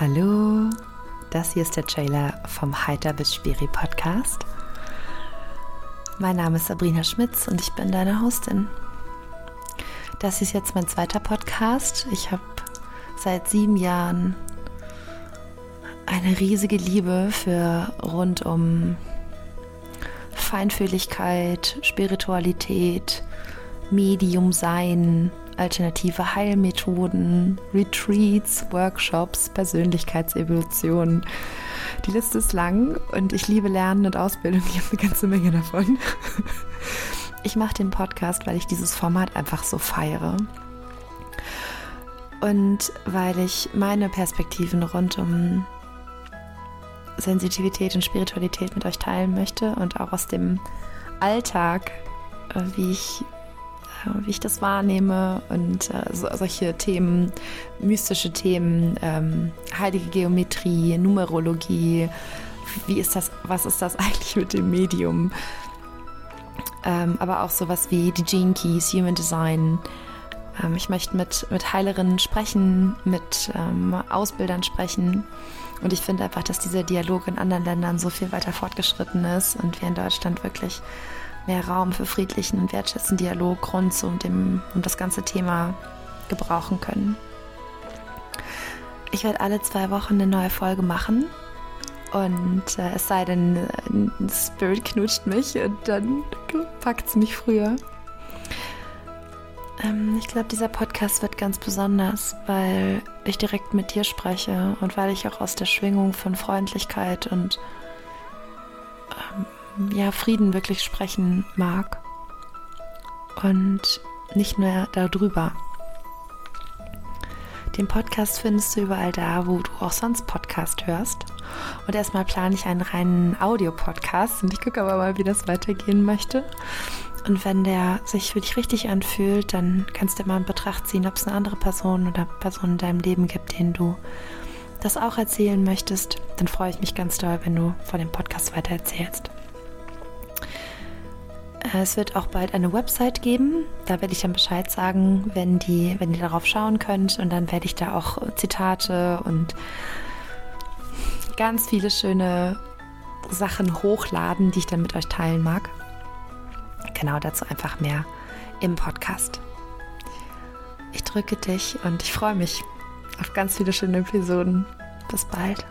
Hallo, das hier ist der Trailer vom Heiter bis Spiri Podcast. Mein Name ist Sabrina Schmitz und ich bin deine Hostin. Das ist jetzt mein zweiter Podcast. Ich habe seit sieben Jahren eine riesige Liebe für rund um Feinfühligkeit, Spiritualität, Medium sein, alternative Heilmethoden, Retreats, Workshops, Persönlichkeitsevolution. Die Liste ist lang und ich liebe Lernen und Ausbildung. Ich habe eine ganze Menge davon. Ich mache den Podcast, weil ich dieses Format einfach so feiere. Und weil ich meine Perspektiven rund um Sensitivität und Spiritualität mit euch teilen möchte und auch aus dem Alltag, äh, wie ich wie ich das wahrnehme und äh, so, solche Themen, mystische Themen, ähm, heilige Geometrie, Numerologie. Wie ist das, was ist das eigentlich mit dem Medium? Ähm, aber auch sowas wie die Gene Keys, Human Design. Ähm, ich möchte mit, mit Heilerinnen sprechen, mit ähm, Ausbildern sprechen. Und ich finde einfach, dass dieser Dialog in anderen Ländern so viel weiter fortgeschritten ist und wir in Deutschland wirklich mehr Raum für friedlichen und wertschätzenden Dialog rund um, dem, um das ganze Thema gebrauchen können. Ich werde alle zwei Wochen eine neue Folge machen. Und äh, es sei denn, äh, Spirit knutscht mich und dann packt es mich früher. Ähm, ich glaube, dieser Podcast wird ganz besonders, weil ich direkt mit dir spreche und weil ich auch aus der Schwingung von Freundlichkeit und ähm, ja, Frieden wirklich sprechen mag. Und nicht nur darüber. Den Podcast findest du überall da, wo du auch sonst Podcast hörst. Und erstmal plane ich einen reinen Audio-Podcast und ich gucke aber mal, wie das weitergehen möchte. Und wenn der sich für dich richtig anfühlt, dann kannst du mal in Betracht ziehen, ob es eine andere Person oder Person in deinem Leben gibt, denen du das auch erzählen möchtest. Dann freue ich mich ganz doll, wenn du vor dem Podcast weiter erzählst. Es wird auch bald eine Website geben. Da werde ich dann Bescheid sagen, wenn, die, wenn ihr darauf schauen könnt. Und dann werde ich da auch Zitate und ganz viele schöne Sachen hochladen, die ich dann mit euch teilen mag. Genau dazu einfach mehr im Podcast. Ich drücke dich und ich freue mich auf ganz viele schöne Episoden. Bis bald.